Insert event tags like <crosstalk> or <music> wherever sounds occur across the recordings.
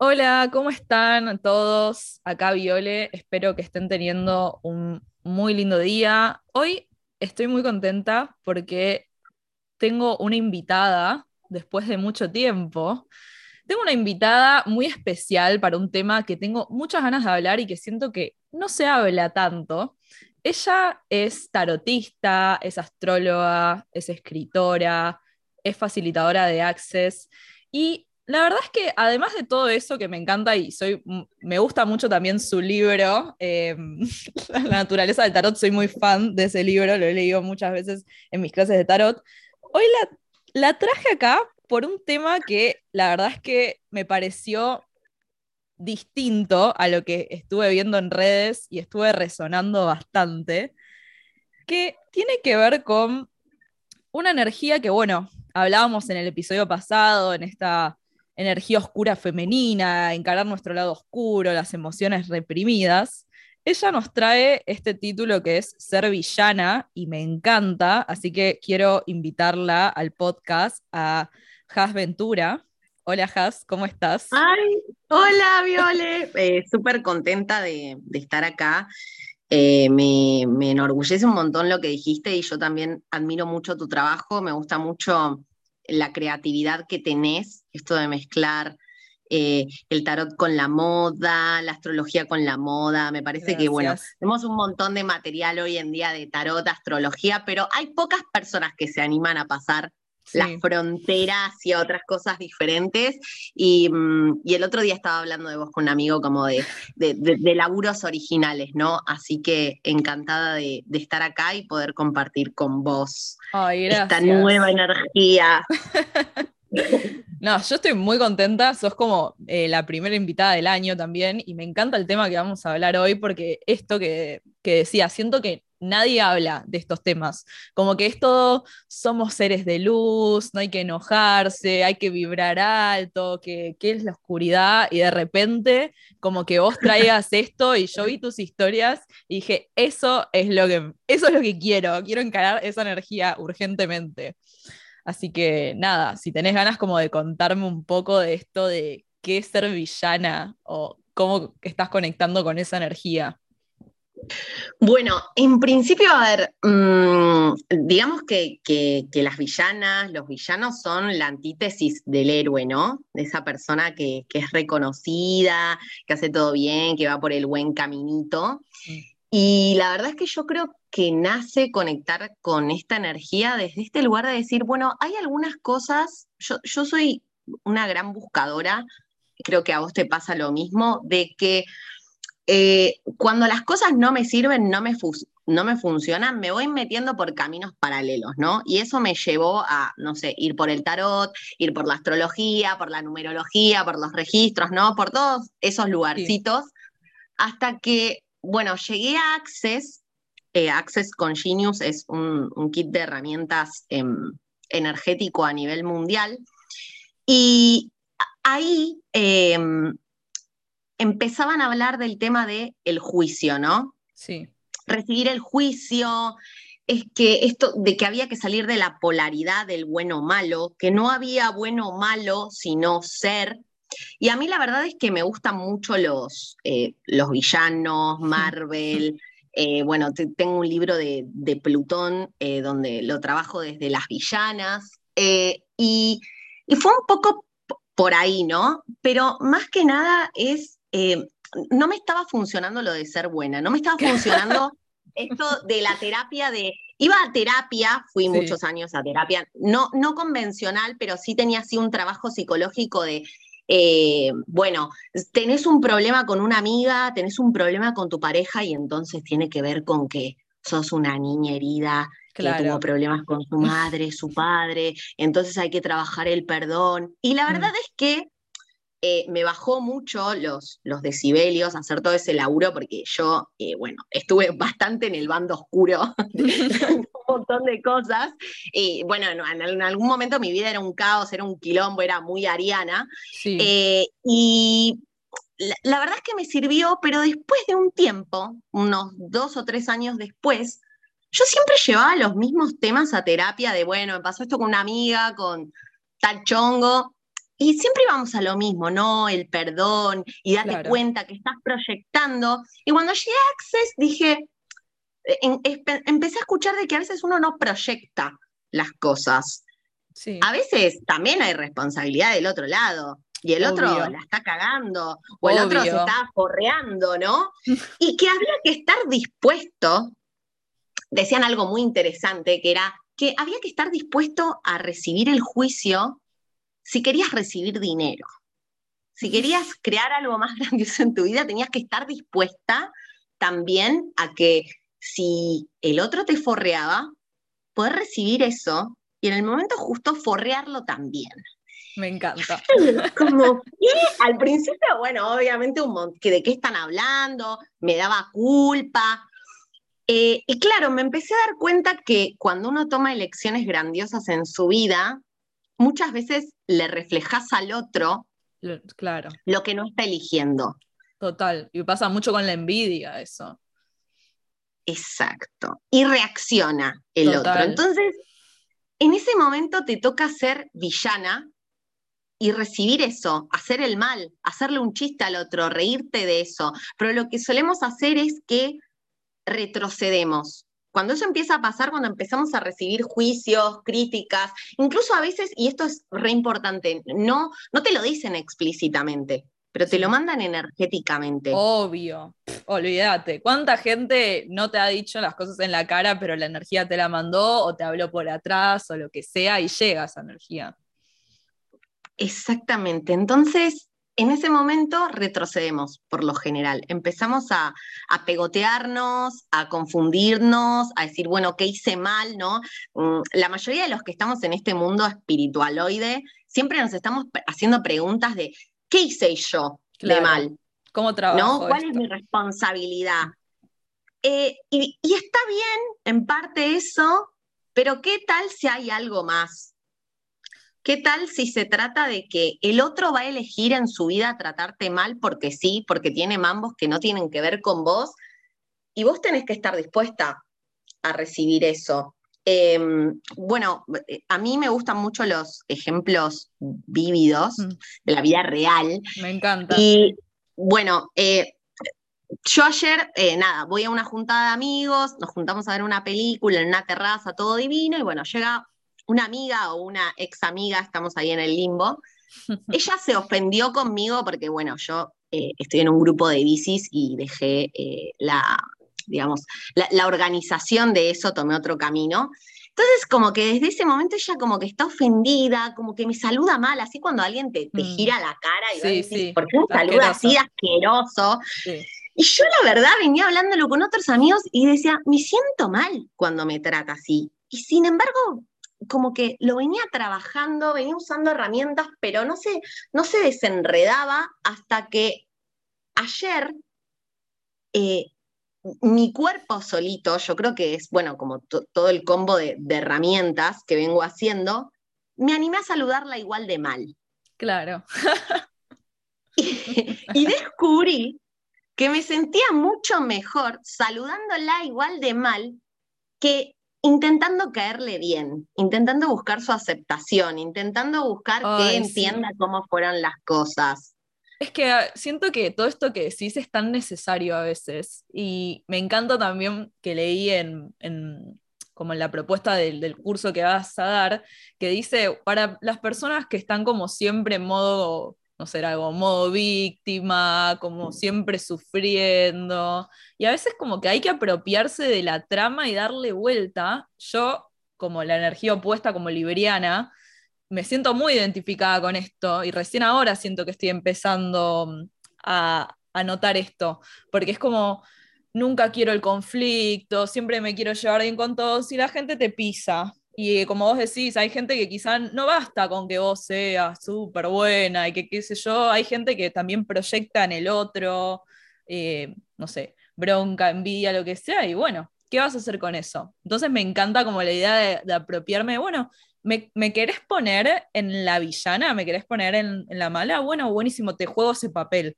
Hola, ¿cómo están todos? Acá Viole, espero que estén teniendo un muy lindo día. Hoy estoy muy contenta porque tengo una invitada después de mucho tiempo. Tengo una invitada muy especial para un tema que tengo muchas ganas de hablar y que siento que no se habla tanto. Ella es tarotista, es astróloga, es escritora, es facilitadora de Access y la verdad es que además de todo eso que me encanta y soy, me gusta mucho también su libro, eh, <laughs> La naturaleza del tarot, soy muy fan de ese libro, lo he leído muchas veces en mis clases de tarot. Hoy la, la traje acá por un tema que la verdad es que me pareció distinto a lo que estuve viendo en redes y estuve resonando bastante, que tiene que ver con una energía que, bueno, hablábamos en el episodio pasado, en esta energía oscura femenina, encarar nuestro lado oscuro, las emociones reprimidas, ella nos trae este título que es Ser villana y me encanta, así que quiero invitarla al podcast a Has Ventura. Hola Has, ¿cómo estás? Ay, hola Viole, eh, súper contenta de, estar acá. Eh, me, me, enorgullece un montón lo que dijiste y yo también admiro mucho tu trabajo, me gusta mucho la creatividad que tenés, esto de mezclar eh, el tarot con la moda, la astrología con la moda. Me parece que, bueno, tenemos un montón de material hoy en día de tarot, astrología, pero hay pocas personas que se animan a pasar las fronteras y otras cosas diferentes. Mm, y, el otro día estaba hablando de vos con un amigo como de, de, laburos originales, ¿no? Así que encantada de, estar acá y poder compartir con vos esta nueva energía. <laughs> No, yo estoy muy contenta, sos como eh, la primera invitada del año también y me encanta el tema que vamos a hablar hoy porque esto que, que decía, siento que nadie habla de estos temas. Como que es todo, somos seres de luz, no hay que enojarse, hay que vibrar alto, que, es la oscuridad, y de repente, como que vos traigas <laughs> esto, y yo vi tus historias y dije, eso es lo que, eso es lo que quiero, quiero encarar esa energía urgentemente. Así que nada, si tenés ganas como de contarme un poco de esto de qué es ser villana o cómo estás conectando con esa energía. Bueno, en principio, a ver, mm, digamos que, las villanas, los villanos son la antítesis del héroe, ¿no? De esa persona que, es reconocida, que hace todo bien, que va por el buen caminito. Y la verdad es que yo creo que nace conectar con esta energía desde este lugar de decir, bueno, hay algunas cosas, yo, yo soy una gran buscadora, creo que a vos te pasa lo mismo, de que eh, cuando las cosas no me sirven, no me, no me funcionan, me voy metiendo por caminos paralelos, ¿no? Y eso me llevó a, no sé, ir por el tarot, ir por la astrología, por la numerología, por los registros, ¿no? Por todos esos lugarcitos, hasta que, bueno, llegué a Access. Eh, Access con Genius es un, kit de herramientas em, energético a nivel mundial. Y ahí em, empezaban a hablar del tema del el juicio, ¿no? Sí. Recibir el juicio, es que esto de que había que salir de la polaridad del bueno o malo, que no había bueno o malo, sino ser. Y a mí la verdad es que me gustan mucho los, eh, los villanos, Marvel. Eh, bueno, tengo un libro de, Plutón eh, donde lo trabajo desde las villanas. y, y fue un poco por ahí, ¿no? Pero más que nada es eh, no me estaba funcionando lo de ser buena, no me estaba <laughs> funcionando esto de la terapia de... Iba a terapia, fui muchos años a terapia, no, no convencional, pero sí tenía así un trabajo psicológico de, eh, bueno, tenés un problema con una amiga, tenés un problema con tu pareja y entonces tiene que ver con que sos una niña herida, que tuvo problemas con su madre, su padre, entonces hay que trabajar el perdón. Y la mm. verdad es que eh, me bajó mucho los, los decibelios hacer todo ese laburo porque yo, eh, bueno, estuve bastante en el bando oscuro <laughs> un montón de cosas. Y bueno, en, algún momento mi vida era un caos, era un quilombo, era muy ariana. Eh, y la, verdad es que me sirvió, pero después de un tiempo, unos dos o tres años después, yo siempre llevaba los mismos temas a terapia de, bueno, me pasó esto con una amiga, con tal chongo, y siempre íbamos a lo mismo, ¿no? El perdón y date cuenta que estás proyectando. Y cuando llegué a Access dije, empecé a escuchar de que a veces uno no proyecta las cosas. A veces también hay responsabilidad del otro lado. Y el otro la está cagando, o el otro se está forreando, ¿no? <laughs> y que había que estar dispuesto, decían algo muy interesante, que era que había que estar dispuesto a recibir el juicio si querías recibir dinero. Si querías crear algo más <laughs> grandioso en tu vida, tenías que estar dispuesta también a que si el otro te forreaba, poder recibir eso y en el momento justo forrearlo también. Me encanta. <laughs> Como, al principio, bueno, obviamente un que de qué están hablando, me daba culpa. Eh, y claro, me empecé a dar cuenta que cuando uno toma elecciones grandiosas en su vida, muchas veces le reflejas al otro claro. lo que no está eligiendo. Total, y pasa mucho con la envidia eso. Exacto. Y reacciona el otro. Entonces, en ese momento te toca ser villana y recibir eso, hacer el mal, hacerle un chiste al otro, reírte de eso. Pero lo que solemos hacer es que retrocedemos. Cuando eso empieza a pasar, cuando empezamos a recibir juicios, críticas, incluso a veces, y esto es re importante, no, no te lo dicen explícitamente, pero te lo mandan energéticamente. Obvio, olvídate. ¿Cuánta gente no te ha dicho las cosas en la cara, pero la energía te la mandó o te habló por atrás o lo que sea y llega esa energía? Exactamente. Entonces, en ese momento retrocedemos, por lo general. Empezamos a, a, pegotearnos, a confundirnos, a decir, bueno, ¿qué hice mal? ¿no? Mm, la mayoría de los que estamos en este mundo espiritualoide, siempre nos estamos haciendo preguntas de, ¿qué hice yo de mal? ¿Cómo trabajo? ¿no? ¿Cuál es mi responsabilidad? Eh, y, y está bien, en parte eso, pero ¿qué tal si hay algo más? ¿Qué tal si se trata de que el otro va a elegir en su vida tratarte mal porque sí, porque tiene mambos que no tienen que ver con vos? Y vos tenés que estar dispuesta a recibir eso. Em, bueno, a mí me gustan mucho los ejemplos vívidos mm. de la vida real. Me encanta. Y bueno, eh, yo ayer, eh, nada, voy a una juntada de amigos, nos juntamos a ver una película en una terraza, todo divino, y bueno, llega una amiga o una ex amiga, estamos ahí en el limbo, <laughs> ella se ofendió conmigo porque, bueno, yo eh, estoy en un grupo de bicis y dejé eh, la, digamos, la, organización de eso, tomé otro camino. Entonces, como que desde ese momento ella como que está ofendida, como que me saluda mal, así cuando alguien te, mm. gira la cara y sí, ¿por qué me saluda así asqueroso? Y yo la verdad venía hablándolo con otros amigos y decía, me siento mal cuando me trata así. Y sin embargo, como que lo venía trabajando, venía usando herramientas, pero no se, no se desenredaba hasta que ayer eh, mi cuerpo solito, yo creo que es, bueno, como todo el combo de, herramientas que vengo haciendo, me animé a saludarla igual de mal. Claro. <laughs> y descubrí que me sentía mucho mejor saludándola igual de mal que intentando caerle bien, intentando buscar su aceptación, intentando buscar que entienda cómo fueron las cosas. Es que ah, siento que todo esto que decís es tan necesario a veces y me encanta también que leí en, como en la propuesta del, del, curso que vas a dar, que dice, para las personas que están como siempre en modo no ser algo modo víctima, como siempre sufriendo. Y a veces como que hay que apropiarse de la trama y darle vuelta. Yo, como la energía opuesta, como libriana, me siento muy identificada con esto y recién ahora siento que estoy empezando mm, a, a notar esto, porque es como, nunca quiero el conflicto, siempre me quiero llevar bien con todos y la gente te pisa. Y como vos decís, hay gente que quizá no basta con que vos seas súper buena y que qué sé yo, hay gente que también proyecta en el otro, eh, no sé, bronca, envidia, lo que sea, y bueno, ¿qué vas a hacer con eso? Entonces me encanta como la idea de, apropiarme, bueno, ¿me, querés poner en la villana? ¿Me querés poner en, en la mala? Bueno, buenísimo, te juego ese papel.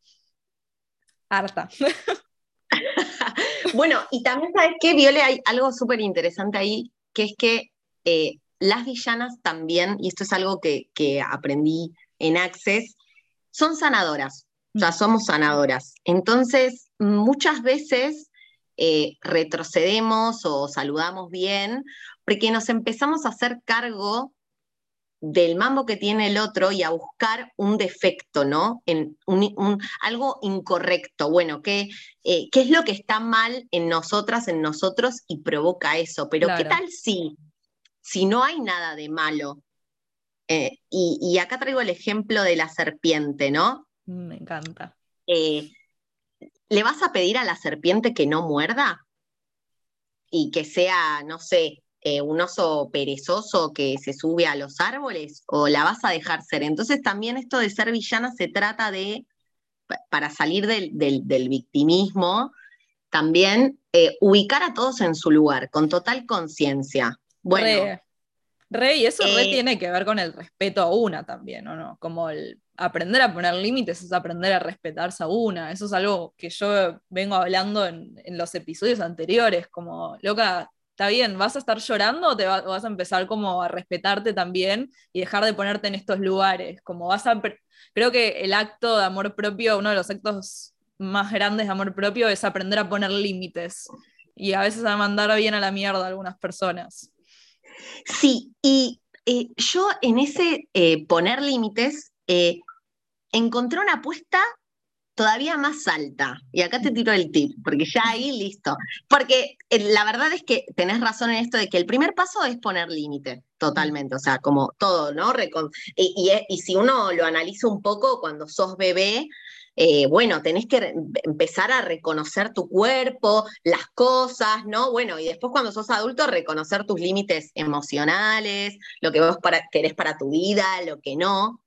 Harta. <laughs> bueno, y también sabes que, Viole, hay algo súper interesante ahí, que es que eh, las villanas también, y esto es algo que, aprendí en Access, son sanadoras, o sea, somos sanadoras. Entonces, muchas veces eh, retrocedemos o saludamos bien porque nos empezamos a hacer cargo del mambo que tiene el otro y a buscar un defecto, ¿no? En algo incorrecto. Bueno, ¿qué, eh, ¿qué, es lo que está mal en nosotras, en nosotros y provoca eso? Pero ¿qué tal si, si no hay nada de malo? Eh, y, acá traigo el ejemplo de la serpiente, ¿no? Me encanta. Eh, ¿Le vas a pedir a la serpiente que no muerda? Y que sea, no sé, eh, un oso perezoso que se sube a los árboles o la vas a dejar ser. Entonces también esto de ser villana se trata de, para salir del, victimismo, también eh, ubicar a todos en su lugar, con total conciencia. Bueno. Re, y eso re eh, tiene que ver con el respeto a una también, ¿o no? Como el aprender a poner límites es aprender a respetarse a una. Eso es algo que yo vengo hablando en, en los episodios anteriores, como, loca, está bien, vas a estar llorando o te vas a empezar como a respetarte también y dejar de ponerte en estos lugares, como vas a, creo que el acto de amor propio, uno de los actos más grandes de amor propio es aprender a poner límites y a veces a mandar bien a la mierda a algunas personas. Sí, y eh, yo en ese eh, poner límites eh, encontré una apuesta todavía más alta. Y acá te tiro el tip, porque ya ahí listo. Porque la verdad es que tenés razón en esto de que el primer paso es poner límite, totalmente. O sea, como todo, ¿no? y, si uno lo analiza un poco, cuando sos bebé, eh, bueno, tenés que empezar a reconocer tu cuerpo, las cosas, ¿no? Bueno, y después cuando sos adulto, reconocer tus límites emocionales, lo que vos para, querés para tu vida, lo que no.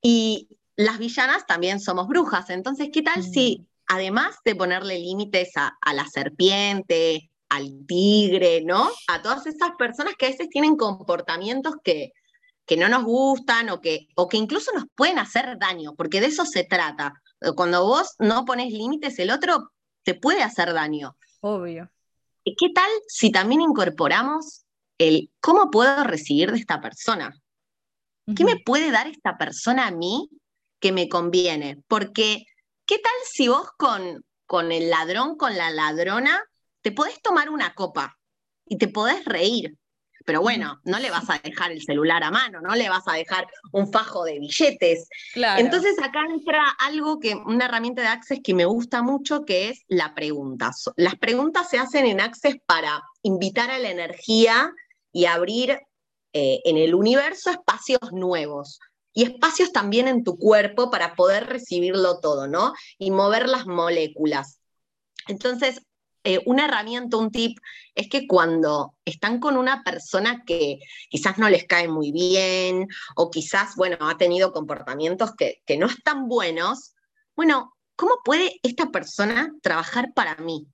Y, las villanas también somos brujas. Entonces, ¿qué tal si además de ponerle límites a, la serpiente, al tigre, ¿no? A todas esas personas que a veces tienen comportamientos que, que no nos gustan o que, o que incluso nos pueden hacer daño, porque de eso se trata. Cuando vos no pones límites, el otro te puede hacer daño. Obvio. ¿Qué tal si también incorporamos el cómo puedo recibir de esta persona? ¿Qué me puede dar esta persona a mí que me conviene. Porque, ¿qué tal si vos con, con el ladrón, con la ladrona, te podés tomar una copa y te podés reír? Pero bueno, no le vas a dejar el celular a mano, no le vas a dejar un fajo de billetes. Entonces acá entra algo que, una herramienta de Access que me gusta mucho, que es la pregunta. Las preguntas se hacen en Access para invitar a la energía y abrir eh, en el universo espacios nuevos y espacios también en tu cuerpo para poder recibirlo todo, ¿no? Y mover las moléculas. Entonces, eh, una herramienta, un tip, es que cuando están con una persona que quizás no les cae muy bien o quizás, bueno, ha tenido comportamientos que, que no están buenos, bueno, ¿cómo puede esta persona trabajar para mí?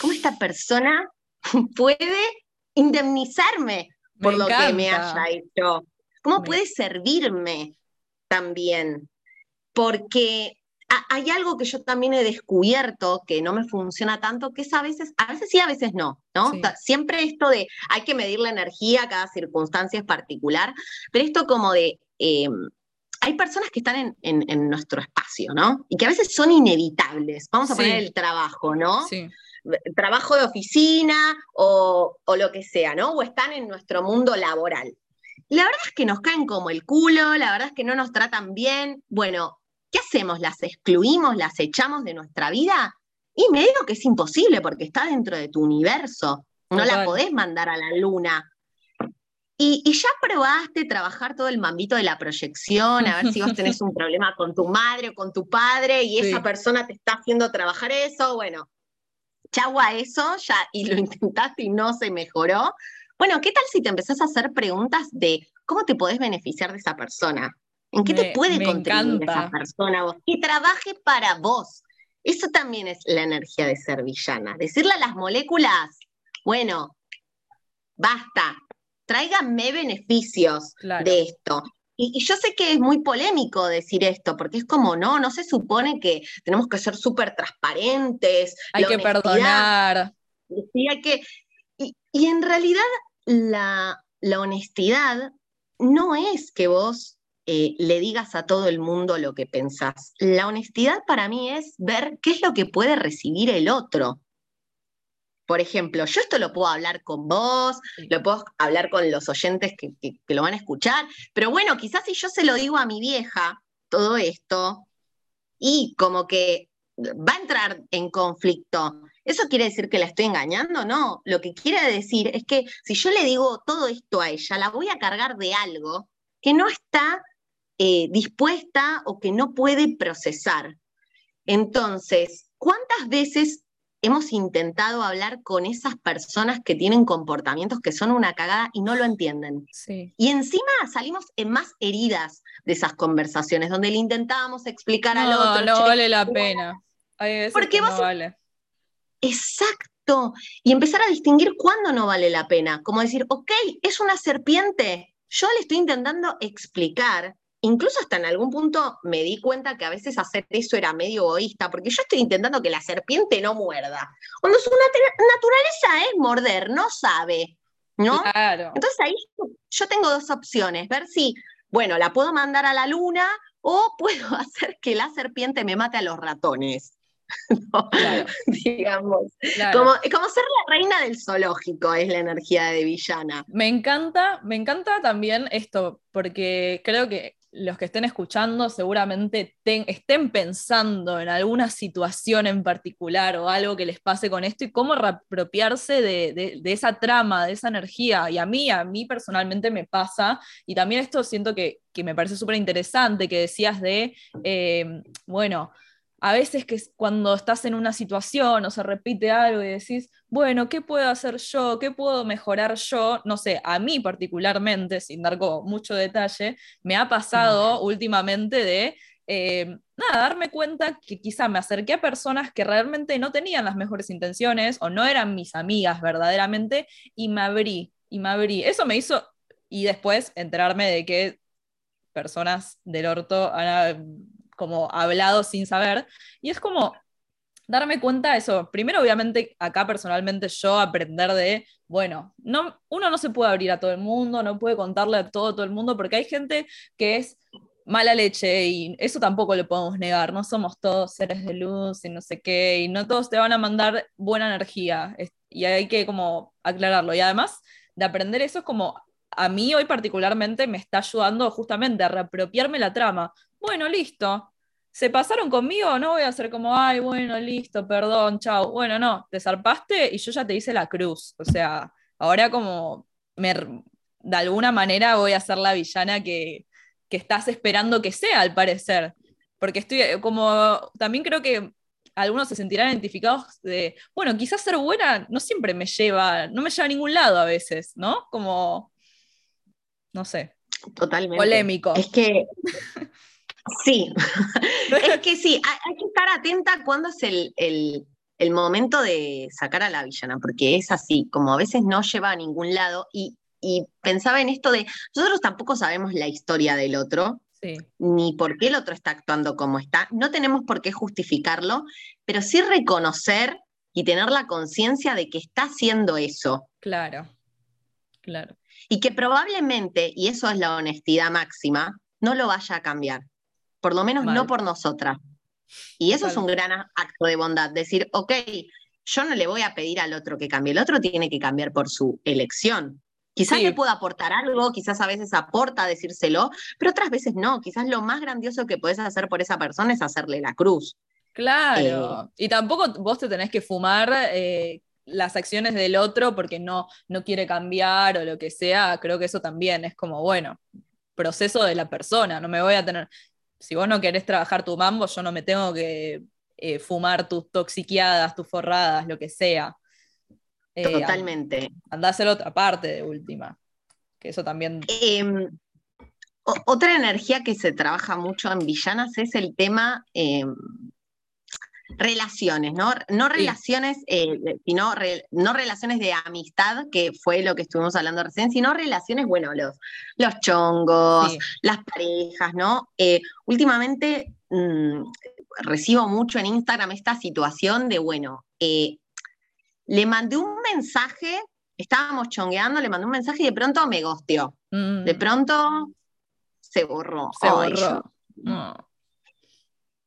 ¿Cómo esta persona <laughs> puede indemnizarme por lo que me haya hecho? ¿Cómo puede servirme también? Porque hay algo que yo también he descubierto que no me funciona tanto, que es a veces, a veces sí, a veces no, ¿no? siempre esto de hay que medir la energía, cada circunstancia es particular, pero esto como de, em, hay personas que están en, nuestro espacio, ¿no? Y que a veces son inevitables. Vamos a poner el trabajo, ¿no? Sí. Trabajo de oficina o, o lo que sea, ¿no? O están en nuestro mundo laboral. La verdad es que nos caen como el culo, la verdad es que no nos tratan bien. Bueno, ¿qué hacemos? ¿Las excluimos, las echamos de nuestra vida? Y me digo que es imposible porque está dentro de tu universo. No la podés mandar a la luna. Y, ya probaste trabajar todo el mambito de la proyección, a ver si vos tenés <laughs> un problema con tu madre o con tu padre y esa persona te está haciendo trabajar eso. Bueno, chau a eso, ya, y lo <laughs> intentaste y no se mejoró. Bueno, ¿qué tal si te empezás a hacer preguntas de cómo te podés beneficiar de esa persona? ¿En qué te puede contribuir esa persona vos? Que trabaje para vos. Eso también es la energía de ser villana. Decirle a las moléculas, bueno, basta, tráiganme beneficios de esto. Y, yo sé que es muy polémico decir esto, porque es como, no, no se supone que tenemos que ser súper transparentes. Hay que perdonar. Hay que. y en realidad la, honestidad no es que vos eh, le digas a todo el mundo lo que pensás. La honestidad para mí es ver qué es lo que puede recibir el otro. Por ejemplo, yo esto lo puedo hablar con vos, lo puedo hablar con los oyentes que, que, lo van a escuchar, pero bueno, quizás si yo se lo digo a mi vieja, todo esto, y como que va a entrar en conflicto. ¿Eso quiere decir que la estoy engañando? No, lo que quiere decir es que si yo le digo todo esto a ella, la voy a cargar de algo que no está eh, dispuesta o que no puede procesar. Entonces, ¿cuántas veces hemos intentado hablar con esas personas que tienen comportamientos que son una cagada y no lo entienden? Y encima salimos en más heridas de esas conversaciones, donde le intentábamos explicar al otro. No, vale la pena. Porque no vale. Exacto. Y empezar a distinguir cuándo no vale la pena. Como decir, ok, es una serpiente. Yo le estoy intentando explicar incluso hasta en algún punto me di cuenta que a veces hacer eso era medio egoísta, porque yo estoy intentando que la serpiente no muerda. Cuando su naturaleza es morder, no sabe, ¿no? Claro. Entonces ahí yo tengo dos opciones, ver si, bueno, la puedo mandar a la luna o puedo <laughs> hacer que la serpiente me mate a los ratones. <laughs> digamos. Como, como, ser la reina del zoológico es la energía de villana. Me encanta, me encanta también esto, porque creo que los que estén escuchando seguramente estén pensando en alguna situación en particular o algo que les pase con esto y cómo reapropiarse de, esa trama, de esa energía. Y a mí, a mí personalmente me pasa, y también esto siento que, me parece súper interesante, que decías de, eh, bueno, a veces que cuando estás en una situación o se repite algo y decís, bueno, ¿qué puedo hacer yo? ¿Qué puedo mejorar yo? No sé, a mí particularmente, sin dar mucho detalle, me ha pasado últimamente de, eh, nada, darme cuenta que quizá me acerqué a personas que realmente no tenían las mejores intenciones o no eran mis amigas verdaderamente y me abrí, y me abrí. Eso me hizo, y después enterarme de que personas del orto han como hablado sin saber. Y es como darme cuenta de eso. Primero, obviamente, acá personalmente yo aprender de, bueno, no, uno no se puede abrir a todo el mundo, no puede contarle a todo, todo el mundo, porque hay gente que es mala leche y eso tampoco lo podemos negar, no somos todos seres de luz y no sé qué, y no todos te van a mandar buena energía, y hay que como aclararlo. Y además de aprender eso es como, a mí hoy particularmente me está ayudando justamente a reapropiarme la trama, bueno, listo. ¿Se pasaron conmigo? No voy a hacer como, ay, bueno, listo, perdón, chao. Bueno, no, te zarpaste y yo ya te hice la cruz. O sea, ahora como me, de alguna manera voy a ser la villana que, que estás esperando que sea, al parecer. Porque estoy eh, como, también creo que algunos se sentirán identificados de, bueno, quizás ser buena no siempre me lleva, no me lleva a ningún lado a veces, ¿no? Como, no sé. Totalmente. Polémico. Es que <laughs> Sí, <laughs> es que sí, hay, que estar atenta cuando es el, momento de sacar a la villana, porque es así, como a veces no lleva a ningún lado. Y, pensaba en esto de, nosotros tampoco sabemos la historia del otro, ni por qué el otro está actuando como está, no tenemos por qué justificarlo, pero sí reconocer y tener la conciencia de que está haciendo eso. Claro, claro. Y que probablemente, y eso es la honestidad máxima, no lo vaya a cambiar por lo menos no por nosotras. Y eso es un gran acto de bondad, decir, ok, yo no le voy a pedir al otro que cambie, el otro tiene que cambiar por su elección. Quizás le pueda aportar algo, quizás a veces aporta decírselo, pero otras veces no. Quizás lo más grandioso que puedes hacer por esa persona es hacerle la cruz. Claro. Eh, y tampoco vos te tenés que fumar eh, las acciones del otro porque no, no quiere cambiar o lo que sea. Creo que eso también es como, bueno, proceso de la persona. No me voy a tener si vos no querés trabajar tu mambo, yo no me tengo que eh, fumar tus toxiqueadas, tus forradas, lo que sea. Eh, Totalmente. Andá a hacer otra parte de última. Que eso también. Em, otra energía que se trabaja mucho en villanas es el tema em, relaciones, ¿no? No relaciones, eh, sino no relaciones de amistad, que fue lo que estuvimos hablando recién, sino relaciones, bueno, los, los chongos, las parejas, ¿no? Eh, últimamente mm, recibo mucho en Instagram esta situación de, bueno, eh, le mandé un mensaje, estábamos chongueando, le mandé un mensaje y de pronto me gosteó. De mm. pronto se borró. Se borró.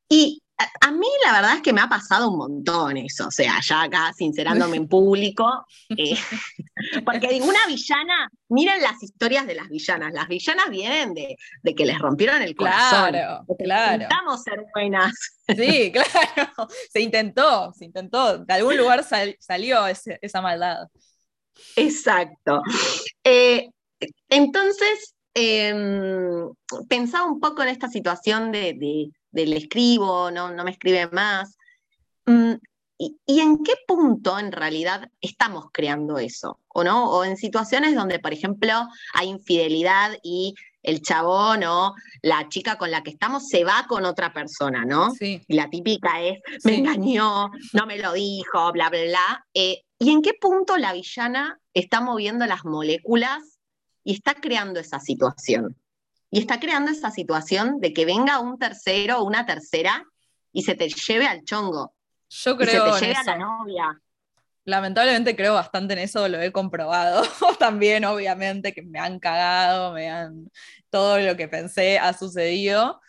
Y a, mí la verdad es que me ha pasado un montón eso, o sea, ya acá sincerándome en público, eh, <laughs> porque digo, una villana, miren las historias de las villanas, las villanas vienen de, que les rompieron el corazón. Claro, claro. Intentamos ser buenas. Sí, <laughs> claro, se intentó, se intentó, de algún lugar salió esa maldad. Exacto. Eh, entonces, em, pensaba un poco en esta situación de del escribo, no, no me escribe más. Mm, y, en qué punto en realidad estamos creando eso? ¿O no? O en situaciones donde, por ejemplo, hay infidelidad y el chabón o la chica con la que estamos se va con otra persona, ¿no? Sí. Y la típica es, me engañó, no me lo dijo, bla, bla, bla. Eh, ¿Y en qué punto la villana está moviendo las moléculas y está creando esa situación? y está creando esa situación de que venga un tercero o una tercera y se te lleve al chongo. Yo creo. Y se te lleve a la novia. Lamentablemente creo bastante en eso, lo he comprobado <laughs> también, obviamente, que me han cagado, me han. Todo lo que pensé ha sucedido.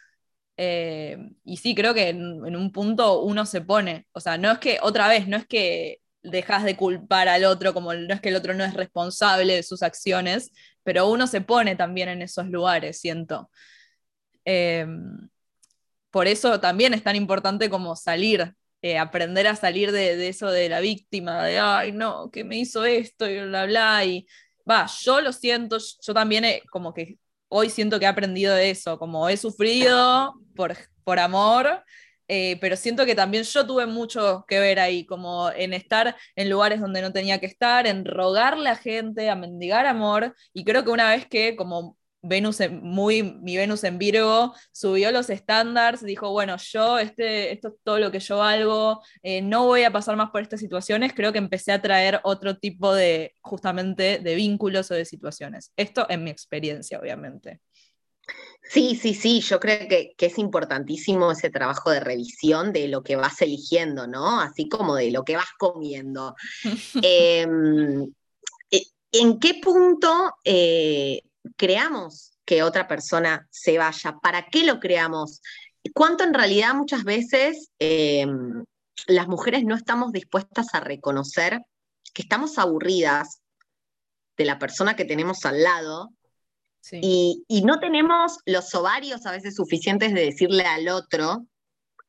Eh, y sí, creo que en, en, un punto uno se pone, o sea, no es que, otra vez, no es que dejas de culpar al otro, como no es que el otro no es responsable de sus acciones, pero uno se pone también en esos lugares, siento. Em, por eso también es tan importante como salir, eh, aprender a salir de, eso de la víctima, de, ay, no, que me hizo esto y bla, bla, y va, yo lo siento, yo también como que hoy siento que he aprendido de eso, como he sufrido por, por amor, eh, pero siento que también yo tuve mucho que ver ahí, como en estar en lugares donde no tenía que estar, en rogarle a gente, a mendigar amor, y creo que una vez que como Venus, muy, mi Venus en Virgo, subió los estándares, dijo, bueno, yo, este, esto es todo lo que yo valgo, eh, no voy a pasar más por estas situaciones, creo que empecé a traer otro tipo de, justamente, de vínculos o de situaciones. Esto en mi experiencia, obviamente. Sí, sí, sí, yo creo que, es importantísimo ese trabajo de revisión de lo que vas eligiendo, ¿no? Así como de lo que vas comiendo. <laughs> Em, e, ¿En qué punto eh, creamos que otra persona se vaya? ¿Para qué lo creamos? ¿Cuánto en realidad muchas veces em, las mujeres no estamos dispuestas a reconocer que estamos aburridas de la persona que tenemos al lado y, no tenemos los ovarios a veces suficientes de decirle al otro,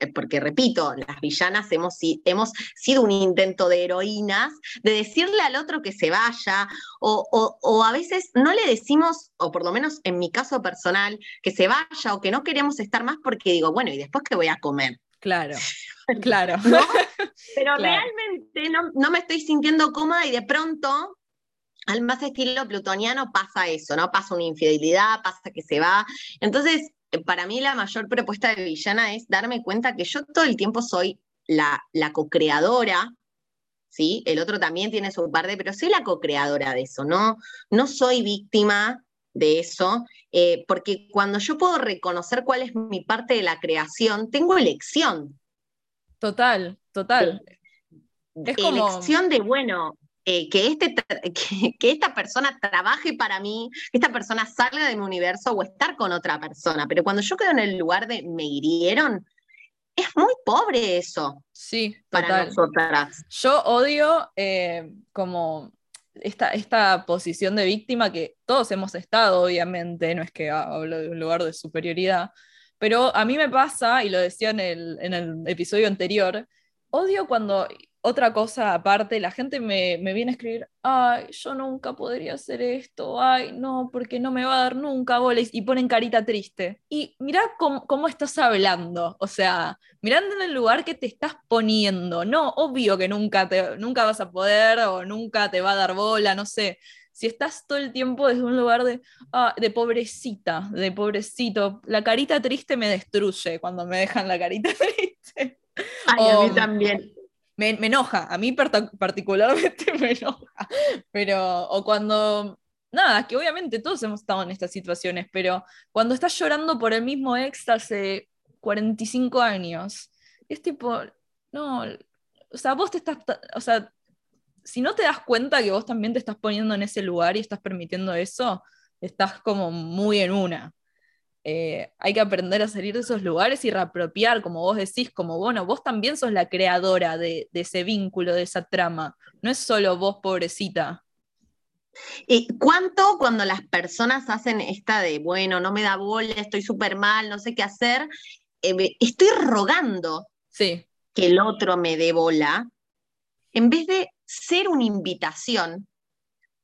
eh, porque repito, las villanas hemos, hemos sido un intento de heroínas, de decirle al otro que se vaya, o, a veces no le decimos, o por lo menos en mi caso personal, que se vaya o que no queremos estar más porque digo, bueno, ¿y después qué voy a comer? Claro, <laughs> claro. <laughs> Pero realmente no, no, me estoy sintiendo cómoda y de pronto al más estilo plutoniano pasa eso, ¿no? Pasa una infidelidad, pasa que se va. Entonces, para mí la mayor propuesta de villana es darme cuenta que yo todo el tiempo soy la, la co-creadora, ¿sí? El otro también tiene su parte, pero soy la co-creadora de eso, ¿no? No soy víctima de eso, eh, porque cuando yo puedo reconocer cuál es mi parte de la creación, tengo elección. Total, total. Es elección de, bueno, eh, que, este, <laughs> que, esta persona trabaje para mí, que esta persona salga de mi universo o estar con otra persona. Pero cuando yo quedo en el lugar de me hirieron, es muy pobre eso. Sí, para nosotras. Yo odio eh, como esta, esta posición de víctima que todos hemos estado, obviamente, no es que hablo de un lugar de superioridad, pero a mí me pasa, y lo decía en el, en el episodio anterior, odio cuando otra cosa aparte, la gente me, viene a escribir, ay, yo nunca podría hacer esto, ay, no, porque no me va a dar nunca boles, y ponen carita triste. Y mirá cómo, estás hablando, o sea, mirando en el lugar que te estás poniendo, no, obvio que nunca, te, nunca vas a poder o nunca te va a dar bola, no sé. Si estás todo el tiempo desde un lugar de, ah, de pobrecita, de pobrecito, la carita triste me destruye cuando me dejan la carita <laughs> triste. Ay, a mí también me, enoja, a mí particularmente <laughs> me enoja, pero, o cuando, nada, que obviamente todos hemos estado en estas situaciones, pero cuando estás llorando por el mismo ex hace 45 años, es tipo, no, o sea, vos te estás, o sea, si no te das cuenta que vos también te estás poniendo en ese lugar y estás permitiendo eso, estás como muy en una. Eh, hay que aprender a salir de esos lugares y reapropiar, como vos decís, como bueno, vos también sos la creadora de, ese vínculo, de esa trama. No es solo vos, pobrecita. ¿Y ¿Cuánto cuando las personas hacen esta de, bueno, no me da bola, estoy súper mal, no sé qué hacer? Eh, estoy rogando sí. que el otro me dé bola, en vez de ser una invitación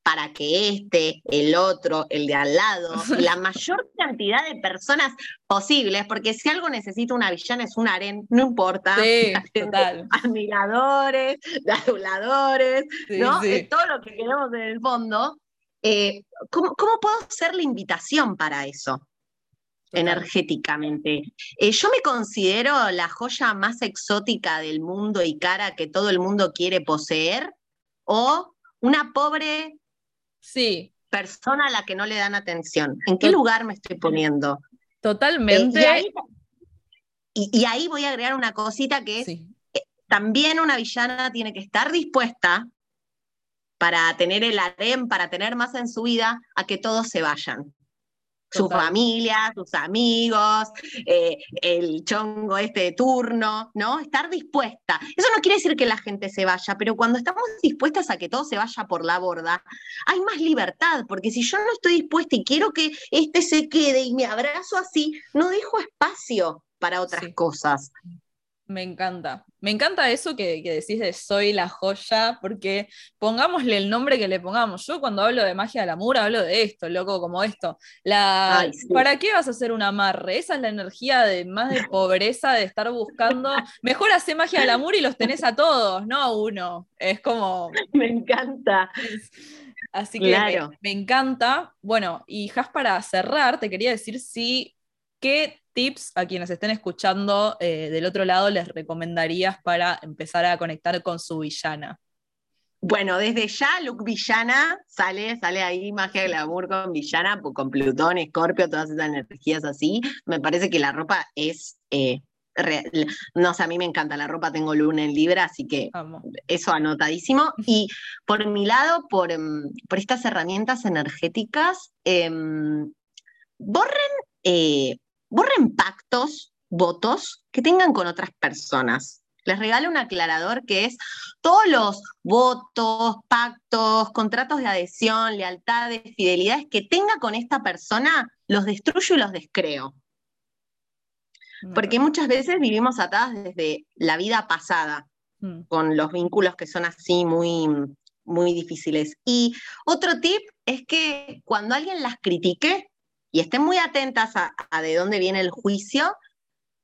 para que este, el otro, el de al lado, <laughs> la mayor cantidad de personas posibles, porque si algo necesita una villana es un aren, no importa. Sí, <laughs> total. Admiradores, <laughs> aduladores, ¿no? todo lo que queremos en el fondo. Eh, ¿cómo, puedo ser la invitación para eso? energéticamente. Eh, yo me considero la joya más exótica del mundo y cara que todo el mundo quiere poseer, o una pobre sí. persona a la que no le dan atención. ¿En qué lugar me estoy poniendo? Totalmente. Eh, y, ahí, voy a agregar una cosita que es, eh, también una villana tiene que estar dispuesta para tener el harem, para tener más en su vida, a que todos se vayan su familia, sus amigos, eh, el chongo este de turno, ¿no? Estar dispuesta. Eso no quiere decir que la gente se vaya, pero cuando estamos dispuestas a que todo se vaya por la borda, hay más libertad, porque si yo no estoy dispuesta y quiero que este se quede y me abrazo así, no dejo espacio para otras cosas. Me encanta. Me encanta eso que, decís de soy la joya, porque pongámosle el nombre que le pongamos. Yo cuando hablo de magia del amor hablo de esto, loco, como esto. La, ¿Para qué vas a hacer un amarre? Esa es la energía de más de pobreza, de estar buscando. <laughs> Mejor hacer magia del amor y los tenés a todos, no a uno. Es como. <laughs> Me encanta. así que me, me, encanta. Bueno, y Has, para cerrar, te quería decir si qué tips a quienes estén escuchando eh, del otro lado les recomendarías para empezar a conectar con su villana? Bueno, desde ya Luke Villana sale, sale ahí Magia del Amor con Villana, con Plutón, Escorpio, todas esas energías así. Me parece que la ropa es eh, no sé, a mí me encanta la ropa, tengo luna en Libra, así que eso anotadísimo. <laughs> Y por mi lado, por, em, por estas herramientas energéticas, em, borren eh, borren pactos, votos que tengan con otras personas. Les regalo un aclarador que es todos los votos, pactos, contratos de adhesión, lealtades, fidelidades que tenga con esta persona, los destruyo y los descreo. Porque muchas veces vivimos atadas desde la vida pasada, mm. con los vínculos que son así muy, muy difíciles. Y otro tip es que cuando alguien las critique, y estén muy atentas a, de dónde viene el juicio,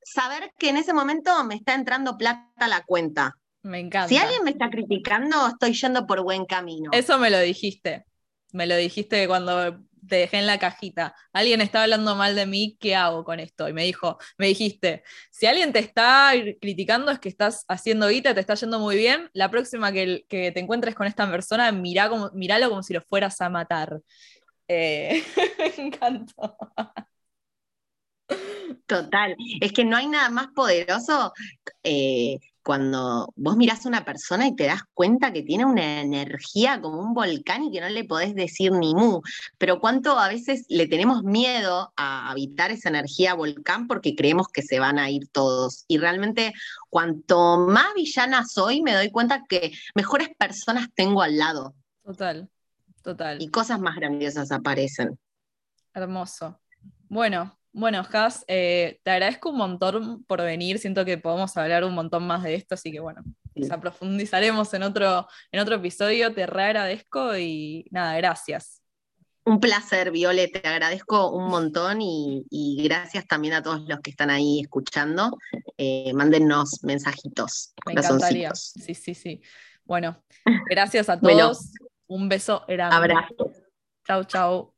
saber que en ese momento me está entrando plata a la cuenta. Me encanta. Si alguien me está criticando, estoy yendo por buen camino. Eso me lo dijiste. Me lo dijiste cuando te dejé en la cajita. Alguien está hablando mal de mí, ¿qué hago con esto? Y me dijo, me dijiste, si alguien te está criticando es que estás haciendo guita, te está yendo muy bien, la próxima que, te encuentres con esta persona, mirá como, miralo como si lo fueras a matar. Eh, <laughs> me encantó. Total, es que no hay nada más poderoso eh, cuando vos mirás a una persona y te das cuenta que tiene una energía como un volcán y que no le podés decir ni mu, pero cuánto a veces le tenemos miedo a habitar esa energía volcán porque creemos que se van a ir todos. Y realmente cuanto más villana soy, me doy cuenta que mejores personas tengo al lado. Total. Total. Y cosas más grandiosas aparecen. Hermoso. Bueno, bueno, Has, eh, te agradezco un montón por venir. Siento que podemos hablar un montón más de esto, así que bueno, quizá profundizaremos en otro, en otro episodio. Te agradezco y nada, gracias. Un placer, Viole, te agradezco un montón y, gracias también a todos los que están ahí escuchando. Eh, mándennos mensajitos. Me encantaría. Sí, sí, sí. Bueno, <laughs> gracias a todos. Un beso grande. Abrazo. Chau, chau.